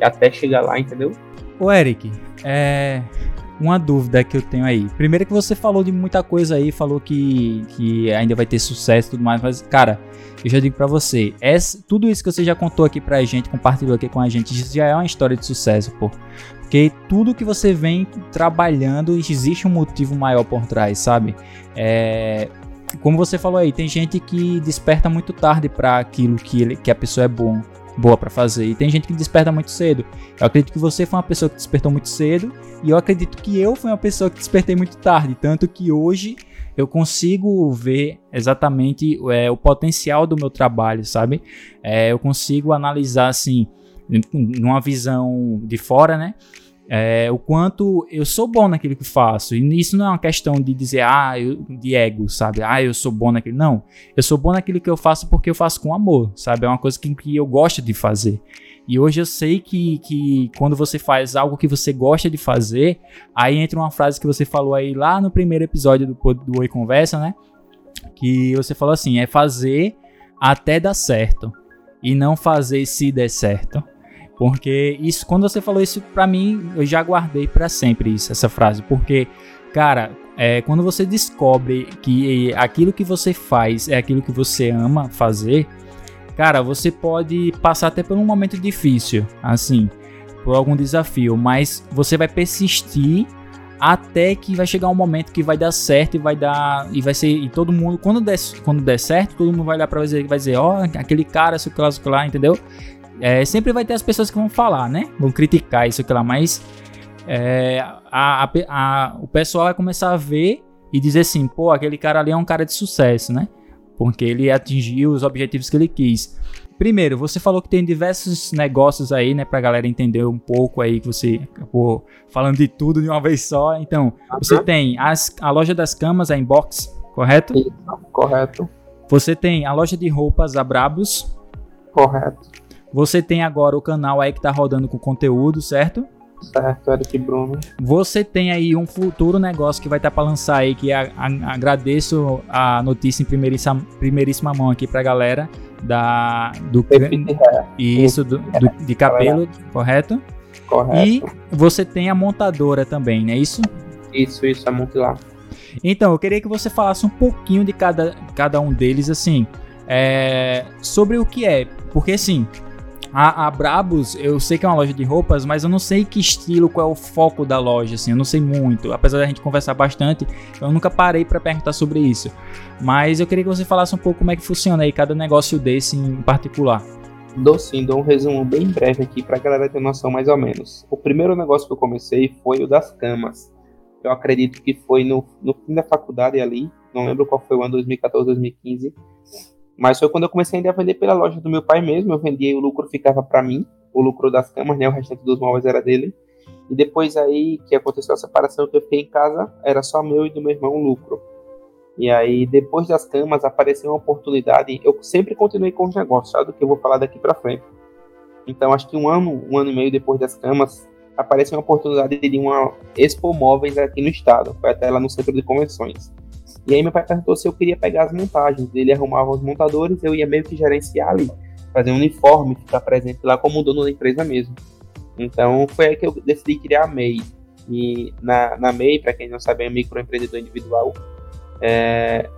até chegar lá, entendeu? Ô Eric, é uma dúvida que eu tenho aí. Primeiro que você falou de muita coisa aí, falou que, que ainda vai ter sucesso e tudo mais, mas cara, eu já digo para você, essa, tudo isso que você já contou aqui pra gente, compartilhou aqui com a gente, já é uma história de sucesso, pô. Porque tudo que você vem trabalhando, existe um motivo maior por trás, sabe? É, como você falou aí, tem gente que desperta muito tarde para aquilo que, ele, que a pessoa é bom, boa para fazer. E tem gente que desperta muito cedo. Eu acredito que você foi uma pessoa que despertou muito cedo. E eu acredito que eu fui uma pessoa que despertei muito tarde. Tanto que hoje eu consigo ver exatamente é, o potencial do meu trabalho, sabe? É, eu consigo analisar assim, numa visão de fora, né? É, o quanto eu sou bom naquilo que faço. E isso não é uma questão de dizer, ah, eu, de ego, sabe? Ah, eu sou bom naquilo. Não. Eu sou bom naquilo que eu faço porque eu faço com amor, sabe? É uma coisa que, que eu gosto de fazer. E hoje eu sei que, que quando você faz algo que você gosta de fazer, aí entra uma frase que você falou aí lá no primeiro episódio do, do Oi Conversa, né? Que você falou assim: é fazer até dar certo. E não fazer se der certo. Porque isso, quando você falou isso para mim, eu já guardei para sempre isso, essa frase, porque cara, é, quando você descobre que aquilo que você faz é aquilo que você ama fazer, cara, você pode passar até por um momento difícil, assim, por algum desafio, mas você vai persistir até que vai chegar um momento que vai dar certo e vai dar e vai ser e todo mundo quando der, quando der certo todo mundo vai olhar para você vai dizer ó oh, aquele cara que lá, lá entendeu é, sempre vai ter as pessoas que vão falar, né? Vão criticar isso aqui lá, mas é, a, a, a, o pessoal vai começar a ver e dizer assim, pô, aquele cara ali é um cara de sucesso, né? porque ele atingiu os objetivos que ele quis. Primeiro, você falou que tem diversos negócios aí, né, pra galera entender um pouco aí, que você acabou falando de tudo de uma vez só. Então, uhum. você tem as, a loja das camas, a Inbox, correto? Isso, correto. Você tem a loja de roupas, a Brabus. Correto. Você tem agora o canal aí que tá rodando com conteúdo, certo? Certo, Eric Bruno. Você tem aí um futuro negócio que vai estar tá para lançar aí, que a, a, agradeço a notícia em primeiríssima, primeiríssima mão aqui pra galera da do isso do, do, de cabelo, correto? Correto. E você tem a montadora também, não é isso? Isso, isso, a Montilar. Então, eu queria que você falasse um pouquinho de cada, cada um deles, assim, é, sobre o que é. Porque, assim, a, a, Brabus, eu sei que é uma loja de roupas, mas eu não sei que estilo, qual é o foco da loja, assim, eu não sei muito. Apesar da gente conversar bastante, eu nunca parei para perguntar sobre isso. Mas eu queria que você falasse um pouco como é que funciona aí cada negócio desse em particular. Dou sim, dou um resumo bem breve aqui para a galera ter noção mais ou menos. O primeiro negócio que eu comecei foi o das camas. Eu acredito que foi no, no fim da faculdade ali, não lembro qual foi o ano, 2014, 2015 mas foi quando eu comecei a vender pela loja do meu pai mesmo. Eu vendia e o lucro ficava para mim, o lucro das camas, né? O restante dos móveis era dele. E depois aí que aconteceu a separação, que eu fiquei em casa, era só meu e do meu irmão o lucro. E aí, depois das camas, apareceu uma oportunidade. Eu sempre continuei com os negócios, sabe? Do que eu vou falar daqui para frente. Então, acho que um ano, um ano e meio depois das camas, apareceu uma oportunidade de uma Expo Móveis aqui no estado. Foi até lá no centro de convenções. E aí meu pai perguntou se eu queria pegar as montagens. Ele arrumava os montadores, eu ia meio que gerenciar ali, fazer um uniforme, ficar presente lá como dono da empresa mesmo. Então foi aí que eu decidi criar a MEI. E na, na MEI, para quem não sabe, é microempreendedor individual. É,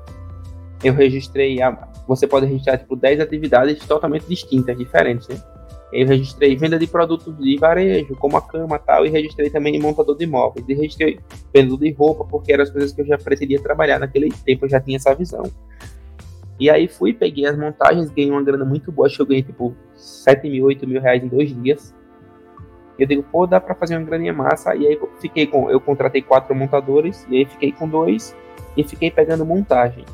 eu registrei, a, você pode registrar tipo 10 atividades totalmente distintas, diferentes, né? Eu registrei venda de produtos de varejo, como a cama tal, e registrei também montador de imóveis. E registrei vendedor de roupa, porque eram as coisas que eu já pretendia trabalhar naquele tempo, eu já tinha essa visão. E aí fui, peguei as montagens, ganhei uma grana muito boa, acho que eu ganhei tipo 7 mil, 8 mil reais em dois dias. E eu digo, pô, dá pra fazer uma graninha massa. E aí fiquei com, eu contratei quatro montadores, e aí fiquei com dois, e fiquei pegando montagem.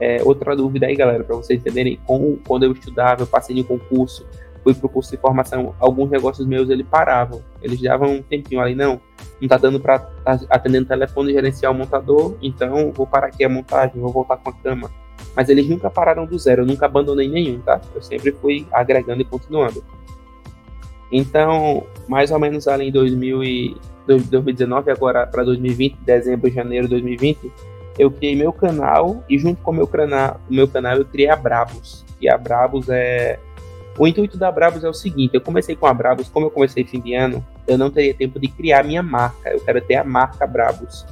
É, outra dúvida aí, galera, para vocês entenderem, como, quando eu estudava, eu passei em concurso, fui pro curso de formação, alguns negócios meus ele paravam. Eles davam um tempinho ali, não, não tá dando para tá atendendo telefone gerenciar o montador, então vou parar aqui a montagem, vou voltar com a cama. Mas eles nunca pararam do zero, eu nunca abandonei nenhum, tá? Eu sempre fui agregando e continuando. Então, mais ou menos ali em 2000 e 2019, agora para 2020, dezembro, janeiro de 2020, eu criei meu canal e junto com meu canal, meu canal eu criei a Brabus. E a Brabus é o intuito da Brabus é o seguinte: eu comecei com a Brabus, como eu comecei fim de ano, eu não teria tempo de criar minha marca. Eu quero ter a marca Brabus.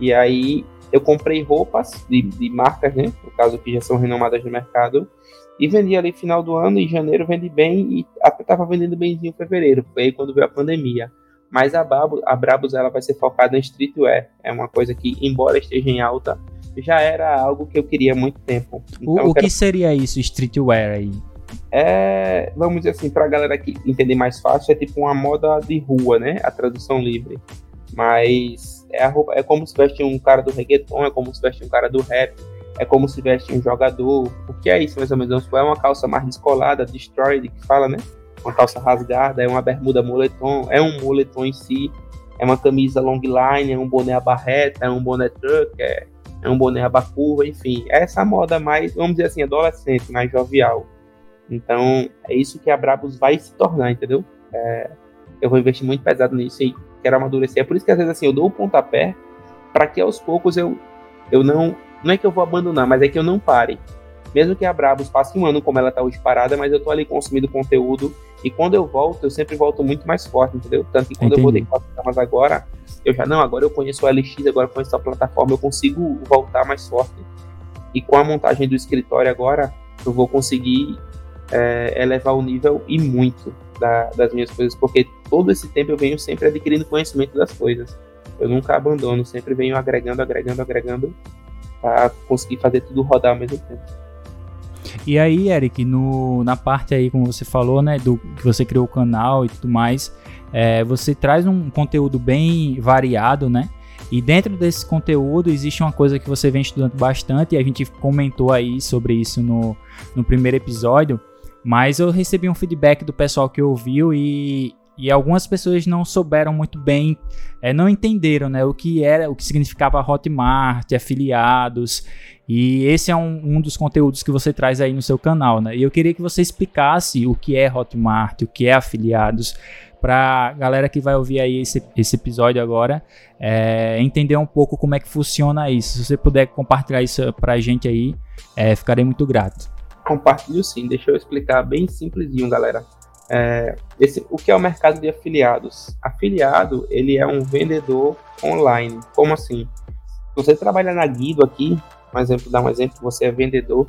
E aí eu comprei roupas de, de marcas, né? No caso que já são renomadas no mercado. E vendi ali final do ano, em janeiro vendi bem e até estava vendendo bemzinho em fevereiro. Foi aí quando veio a pandemia. Mas a, Brabus, a Brabus ela vai ser focada em streetwear. É uma coisa que, embora esteja em alta, já era algo que eu queria há muito tempo. Então, o, o quero... que seria isso, streetwear aí? É, vamos dizer assim, para a galera que entender mais fácil, é tipo uma moda de rua, né? A tradução livre. Mas é, roupa, é como se veste um cara do reggaeton, é como se veste um cara do rap, é como se veste um jogador. O que é isso, mais ou menos? É uma calça mais descolada, destroyed, que fala, né? Uma calça rasgada, é uma bermuda moletom, é um moletom em si, é uma camisa long line, é um boné abarreta, é um boné truck, é, é um boné abacurva, enfim. É essa moda mais, vamos dizer assim, adolescente, mais jovial. Então, é isso que a Brabus vai se tornar, entendeu? É, eu vou investir muito pesado nisso e quero amadurecer. É por isso que às vezes assim, eu dou o pontapé para que aos poucos eu, eu não. Não é que eu vou abandonar, mas é que eu não pare. Mesmo que a Brabus passe um ano como ela está hoje parada, mas eu estou ali consumindo conteúdo e quando eu volto, eu sempre volto muito mais forte, entendeu? Tanto que quando Entendi. eu voltei com as camas agora, eu já não, agora eu conheço o LX, agora eu conheço a plataforma, eu consigo voltar mais forte. E com a montagem do escritório agora, eu vou conseguir é, elevar o nível e muito da, das minhas coisas, porque todo esse tempo eu venho sempre adquirindo conhecimento das coisas. Eu nunca abandono, sempre venho agregando, agregando, agregando para conseguir fazer tudo rodar ao mesmo tempo. E aí, Eric, no, na parte aí, como você falou, né, do que você criou o canal e tudo mais, é, você traz um conteúdo bem variado, né? E dentro desse conteúdo existe uma coisa que você vem estudando bastante, e a gente comentou aí sobre isso no, no primeiro episódio, mas eu recebi um feedback do pessoal que ouviu e, e algumas pessoas não souberam muito bem, é, não entenderam né, o que era, o que significava Hotmart, afiliados. E esse é um, um dos conteúdos que você traz aí no seu canal, né? E eu queria que você explicasse o que é Hotmart, o que é afiliados, para galera que vai ouvir aí esse, esse episódio agora é, entender um pouco como é que funciona isso. Se você puder compartilhar isso para a gente aí, é, ficarei muito grato. Compartilho sim, deixa eu explicar bem simplesinho, galera. É, esse, o que é o mercado de afiliados? Afiliado, ele é um vendedor online. Como assim? Você trabalha na Guido aqui, um exemplo, dar um exemplo, você é vendedor,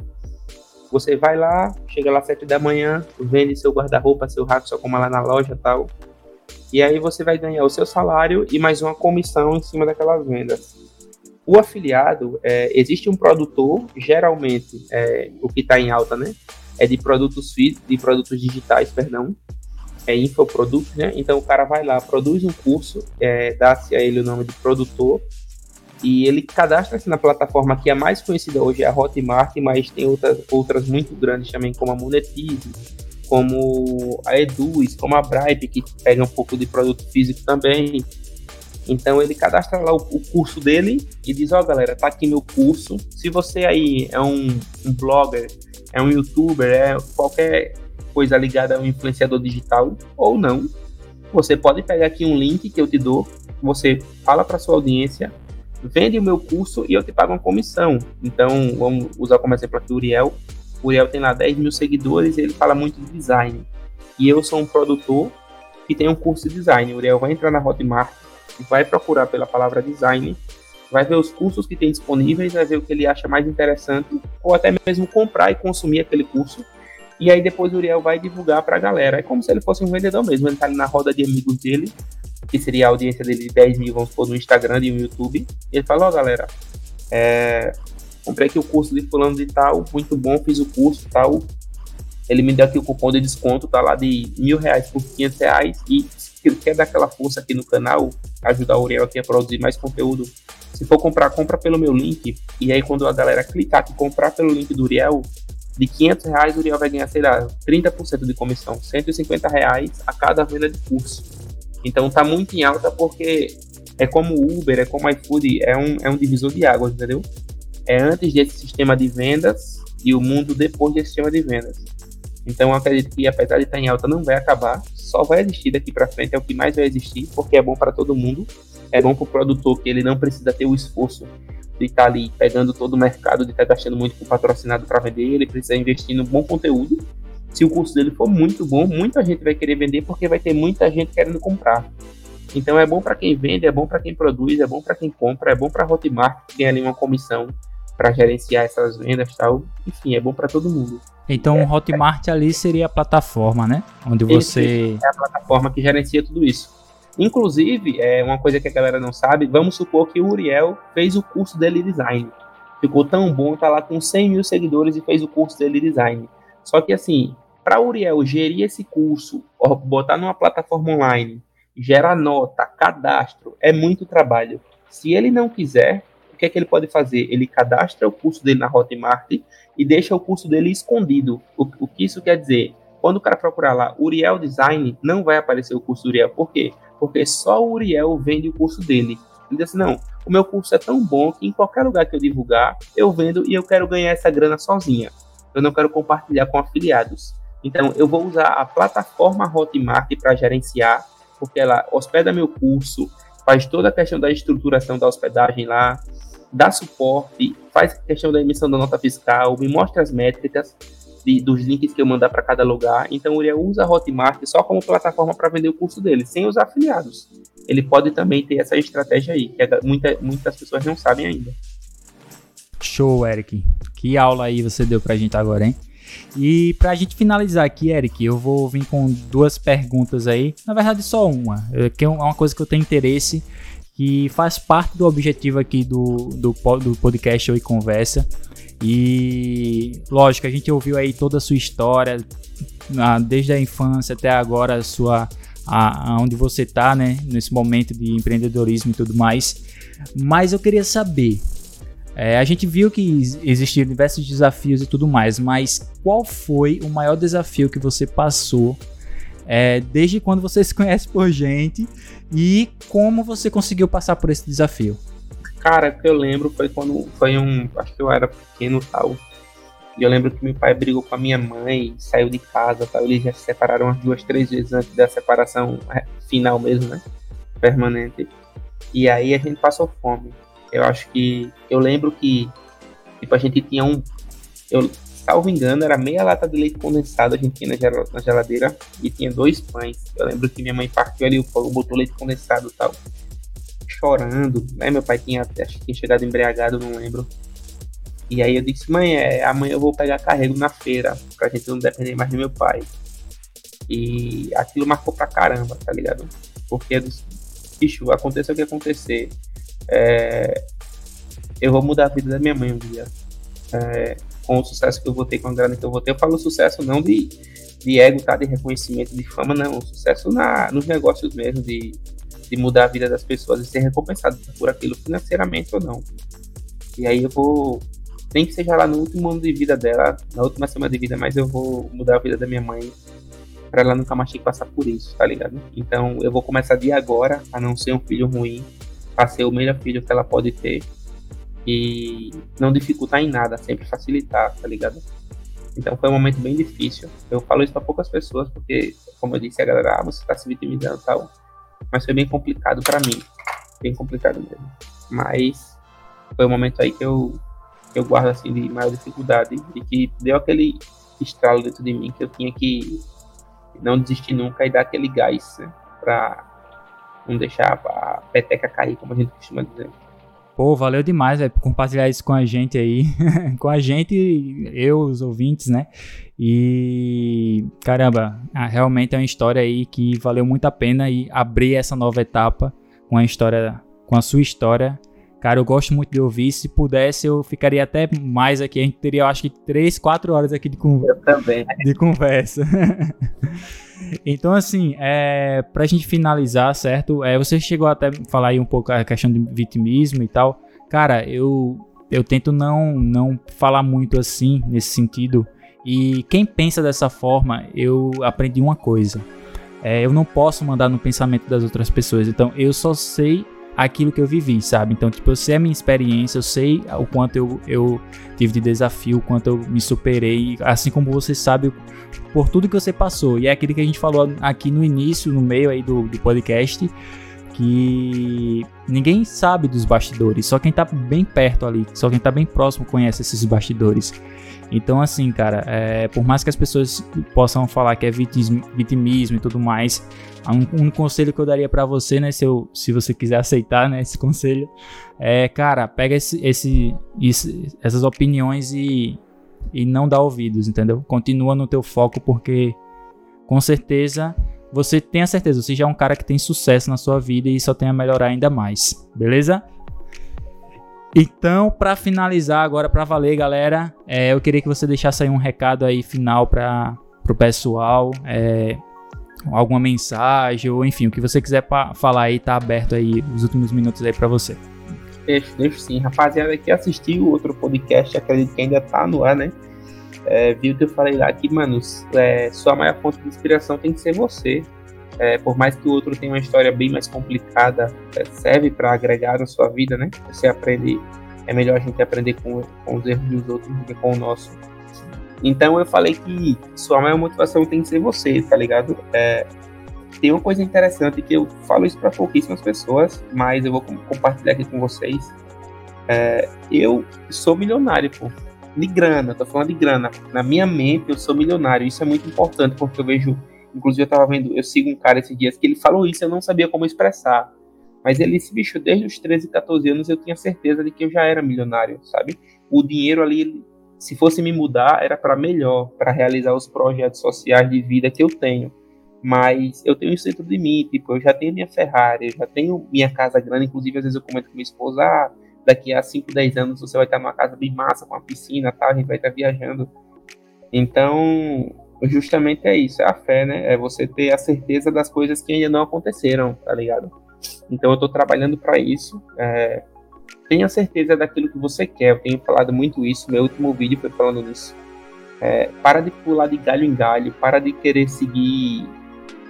você vai lá, chega lá às 7 da manhã, vende seu guarda-roupa, seu rato, só como lá na loja tal. E aí você vai ganhar o seu salário e mais uma comissão em cima daquelas vendas. O afiliado, é, existe um produtor, geralmente, é, o que está em alta, né? É de produtos de produtos digitais, perdão. É infoproduto, né? Então o cara vai lá, produz um curso, é, dá-se a ele o nome de produtor, e ele cadastra-se na plataforma que é a mais conhecida hoje, é a Hotmart, mas tem outras, outras muito grandes também, como a Monetize, como a Eduz, como a Bribe, que pega um pouco de produto físico também. Então ele cadastra lá o, o curso dele e diz, ó oh, galera, tá aqui meu curso. Se você aí é um, um blogger, é um youtuber, é qualquer coisa ligada a um influenciador digital ou não, você pode pegar aqui um link que eu te dou, você fala para sua audiência, vende o meu curso e eu te pago uma comissão. Então, vamos usar como exemplo aqui o Uriel. O Uriel tem lá 10 mil seguidores e ele fala muito de design. E eu sou um produtor que tem um curso de design. O Uriel vai entrar na Hotmart, vai procurar pela palavra design, vai ver os cursos que tem disponíveis, vai ver o que ele acha mais interessante, ou até mesmo comprar e consumir aquele curso. E aí depois o Uriel vai divulgar para a galera. É como se ele fosse um vendedor mesmo. Ele está ali na roda de amigos dele que seria a audiência dele de 10 mil, vamos supor, no Instagram e no YouTube. E ele falou, ó, oh, galera, é, comprei aqui o curso de fulano de tal, muito bom, fiz o curso tal. Ele me deu aqui o cupom de desconto, tá lá de mil reais por 500 reais. E ele quer dar aquela força aqui no canal, ajudar o Uriel aqui a produzir mais conteúdo, se for comprar, compra pelo meu link. E aí quando a galera clicar aqui, comprar pelo link do Uriel, de 500 reais o Uriel vai ganhar, sei lá, 30% de comissão, 150 reais a cada venda de curso. Então tá muito em alta porque é como Uber, é como iFood, é um, é um divisor de águas, entendeu? É antes desse sistema de vendas e o mundo depois desse sistema de vendas. Então eu acredito que apesar de estar em alta não vai acabar, só vai existir daqui para frente, é o que mais vai existir, porque é bom para todo mundo. É bom para o produtor que ele não precisa ter o esforço de estar ali pegando todo o mercado, de estar gastando muito com patrocinado para vender, ele precisa investir no bom conteúdo se o curso dele for muito bom, muita gente vai querer vender porque vai ter muita gente querendo comprar. Então é bom para quem vende, é bom para quem produz, é bom para quem compra, é bom para Hotmart que tem ali uma comissão para gerenciar essas vendas tal. Enfim, é bom para todo mundo. Então, o Hotmart é, ali seria a plataforma, né? Onde você. É a plataforma que gerencia tudo isso. Inclusive, é uma coisa que a galera não sabe, vamos supor que o Uriel fez o curso dele design. Ficou tão bom, tá lá com 100 mil seguidores e fez o curso dele design. Só que assim, para o Uriel gerir esse curso, botar numa plataforma online, gerar nota, cadastro, é muito trabalho. Se ele não quiser, o que é que ele pode fazer? Ele cadastra o curso dele na Hotmart e deixa o curso dele escondido. O, o que isso quer dizer? Quando o cara procurar lá Uriel Design, não vai aparecer o curso Uriel. Por quê? Porque só o Uriel vende o curso dele. Ele diz assim, não, o meu curso é tão bom que em qualquer lugar que eu divulgar, eu vendo e eu quero ganhar essa grana sozinha. Eu não quero compartilhar com afiliados. Então, eu vou usar a plataforma Hotmart para gerenciar, porque ela hospeda meu curso, faz toda a questão da estruturação da hospedagem lá, dá suporte, faz a questão da emissão da nota fiscal, me mostra as métricas de, dos links que eu mandar para cada lugar. Então, o Uriel usa a Hotmart só como plataforma para vender o curso dele, sem os afiliados. Ele pode também ter essa estratégia aí, que é muita, muitas pessoas não sabem ainda. Show, Eric. Que aula aí você deu pra gente agora, hein? E para a gente finalizar aqui, Eric, eu vou vir com duas perguntas aí. Na verdade, só uma, que é uma coisa que eu tenho interesse, que faz parte do objetivo aqui do, do, do podcast Oi Conversa. E lógico, a gente ouviu aí toda a sua história, desde a infância até agora, a sua, a onde você está, né, nesse momento de empreendedorismo e tudo mais. Mas eu queria saber. É, a gente viu que existiam diversos desafios e tudo mais, mas qual foi o maior desafio que você passou é, desde quando você se conhece por gente e como você conseguiu passar por esse desafio? Cara, que eu lembro foi quando foi um. Acho que eu era pequeno tal. E eu lembro que meu pai brigou com a minha mãe, saiu de casa tal. Eles já se separaram umas duas, três vezes antes da separação é, final mesmo, né? Permanente. E aí a gente passou fome. Eu acho que. Eu lembro que. Tipo, a gente tinha um. Eu, salvo engano, era meia lata de leite condensado a gente tinha na geladeira e tinha dois pães. Eu lembro que minha mãe partiu ali o pão, botou leite condensado e tal chorando, né? Meu pai tinha, acho que tinha chegado embriagado, não lembro. E aí eu disse, mãe, é, amanhã eu vou pegar carrego na feira, pra gente não depender mais do meu pai. E aquilo marcou pra caramba, tá ligado? Porque eu disse, bicho, aconteça o que acontecer, é, eu vou mudar a vida da minha mãe um dia. É, com o sucesso que eu vou ter, com a grana que eu vou ter. Eu falo sucesso não de, de ego, tá? De reconhecimento, de fama, não. Sucesso na, nos negócios mesmo, de de mudar a vida das pessoas e ser recompensado por aquilo financeiramente ou não. E aí eu vou, nem que seja lá no último ano de vida dela, na última semana de vida, mas eu vou mudar a vida da minha mãe para ela nunca mais ter que passar por isso, tá ligado? Então eu vou começar de agora a não ser um filho ruim, a ser o melhor filho que ela pode ter e não dificultar em nada, sempre facilitar, tá ligado? Então foi um momento bem difícil. Eu falo isso para poucas pessoas porque, como eu disse, a galera, ah, você tá se vitimizando e tal mas foi bem complicado para mim. Bem complicado mesmo. Mas foi um momento aí que eu, que eu guardo assim de maior dificuldade e que deu aquele estralo dentro de mim que eu tinha que não desistir nunca e dar aquele gás né, para não deixar a peteca cair, como a gente costuma dizer. Pô, valeu demais, por compartilhar isso com a gente aí. com a gente, eu, os ouvintes, né? E caramba, realmente é uma história aí que valeu muito a pena e abrir essa nova etapa com a história, com a sua história. Cara, eu gosto muito de ouvir. Se pudesse, eu ficaria até mais aqui. A gente teria, eu acho que, 3, 4 horas aqui de, con de conversa. então, assim, é, pra gente finalizar, certo? É, você chegou até falar aí um pouco a questão de vitimismo e tal. Cara, eu, eu tento não, não falar muito assim, nesse sentido. E quem pensa dessa forma, eu aprendi uma coisa. É, eu não posso mandar no pensamento das outras pessoas. Então, eu só sei aquilo que eu vivi, sabe? Então, tipo, eu sei a minha experiência, eu sei o quanto eu, eu tive de desafio, o quanto eu me superei, assim como você sabe por tudo que você passou. E é aquilo que a gente falou aqui no início, no meio aí do, do podcast, que ninguém sabe dos bastidores, só quem tá bem perto ali, só quem tá bem próximo conhece esses bastidores. Então, assim, cara, é, por mais que as pessoas possam falar que é vitimismo e tudo mais, um, um conselho que eu daria para você, né, se, eu, se você quiser aceitar, né, esse conselho, é, cara, pega esse, esse, esse, essas opiniões e, e não dá ouvidos, entendeu? Continua no teu foco, porque com certeza você tem a certeza, você já é um cara que tem sucesso na sua vida e só tem a melhorar ainda mais, beleza? Então, para finalizar agora, para valer, galera, é, eu queria que você deixasse aí um recado aí final para o pessoal, é, alguma mensagem ou enfim, o que você quiser falar aí, tá aberto aí os últimos minutos aí para você. Deixa, deixa sim, rapaziada que assistiu outro podcast, acredito que ainda tá no ar, né? É, viu que eu falei lá que, mano, é, sua maior fonte de inspiração tem que ser você. É, por mais que o outro tenha uma história bem mais complicada, é, serve para agregar na sua vida, né? Você aprende, é melhor a gente aprender com, com os erros dos outros do que com o nosso. Então eu falei que sua maior motivação tem que ser você, tá ligado? É, tem uma coisa interessante que eu falo isso para pouquíssimas pessoas, mas eu vou compartilhar aqui com vocês. É, eu sou milionário, pô. De grana, tô falando de grana. Na minha mente, eu sou milionário. Isso é muito importante, porque eu vejo Inclusive, eu tava vendo, eu sigo um cara esses dias que ele falou isso, eu não sabia como expressar. Mas ele disse, bicho, desde os 13, 14 anos eu tinha certeza de que eu já era milionário, sabe? O dinheiro ali, se fosse me mudar, era para melhor, para realizar os projetos sociais de vida que eu tenho. Mas eu tenho isso dentro de mim, tipo, eu já tenho minha Ferrari, eu já tenho minha casa grande, inclusive às vezes eu comento com minha esposa, ah, daqui a 5, 10 anos você vai estar numa casa bem massa, com uma piscina, tá? a gente vai estar viajando. Então, justamente é isso, é a fé, né? É você ter a certeza das coisas que ainda não aconteceram, tá ligado? Então eu estou trabalhando para isso. É, tenha certeza daquilo que você quer. Eu tenho falado muito isso. Meu último vídeo foi falando nisso. É, para de pular de galho em galho. Para de querer seguir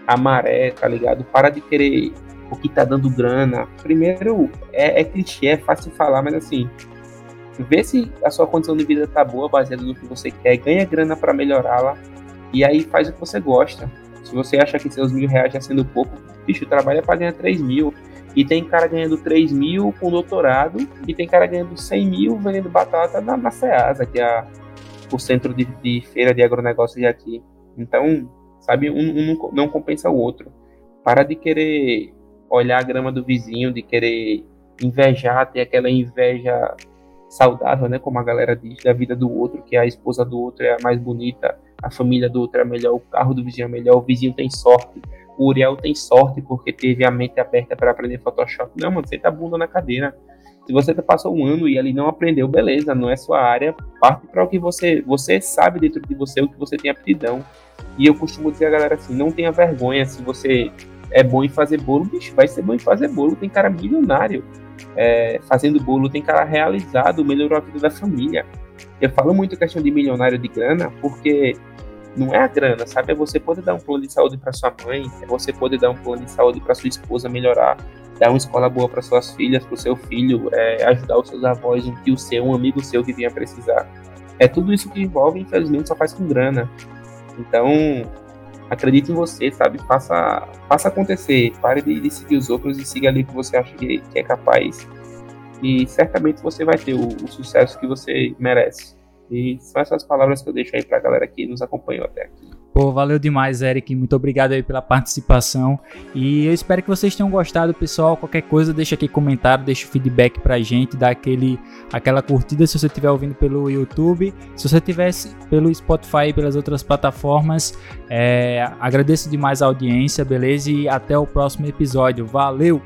a maré, tá ligado? Para de querer o que tá dando grana. Primeiro, é, é clichê, é fácil falar, mas assim, vê se a sua condição de vida tá boa, baseada no que você quer, ganha grana para melhorá-la e aí faz o que você gosta. Se você acha que seus mil reais já sendo pouco, bicho, trabalha para ganhar 3 mil. E tem cara ganhando 3 mil com doutorado, e tem cara ganhando 100 mil vendendo batata na, na Ceasa, que é o centro de, de feira de agronegócio de aqui. Então, sabe, um, um não compensa o outro. Para de querer olhar a grama do vizinho, de querer invejar, ter aquela inveja saudável, né, como a galera diz, da vida do outro, que a esposa do outro é a mais bonita, a família do outro é melhor, o carro do vizinho é melhor, o vizinho tem sorte, o Uriel tem sorte porque teve a mente aberta para aprender Photoshop. Não, mano, você tá bunda na cadeira. Se você passou um ano e ali não aprendeu, beleza, não é sua área, parte para o que você, você sabe dentro de você, o que você tem aptidão. E eu costumo dizer a galera assim, não tenha vergonha se você é bom em fazer bolo, bicho, vai ser bom em fazer bolo. Tem cara milionário é, fazendo bolo, tem cara realizado, melhorou a vida da família. Eu falo muito questão de milionário de grana, porque não é a grana, sabe? É você poder dar um plano de saúde para sua mãe, é você poder dar um plano de saúde para sua esposa melhorar, dar uma escola boa para suas filhas, para o seu filho, é, ajudar os seus avós, um tio seu, um amigo seu que venha precisar. É tudo isso que envolve, infelizmente, só faz com grana. Então, acredite em você, sabe? Faça, faça acontecer. Pare de, de seguir os outros e siga ali que você acha que, que, é capaz. E certamente você vai ter o, o, sucesso que você merece. E são essas palavras que eu deixo aí pra galera que nos acompanhou até aqui. Pô, valeu demais, Eric. Muito obrigado aí pela participação. E eu espero que vocês tenham gostado, pessoal. Qualquer coisa, deixa aqui comentário, deixa o feedback pra gente, dá aquele, aquela curtida se você estiver ouvindo pelo YouTube. Se você tivesse pelo Spotify e pelas outras plataformas, é, agradeço demais a audiência, beleza? E até o próximo episódio. Valeu!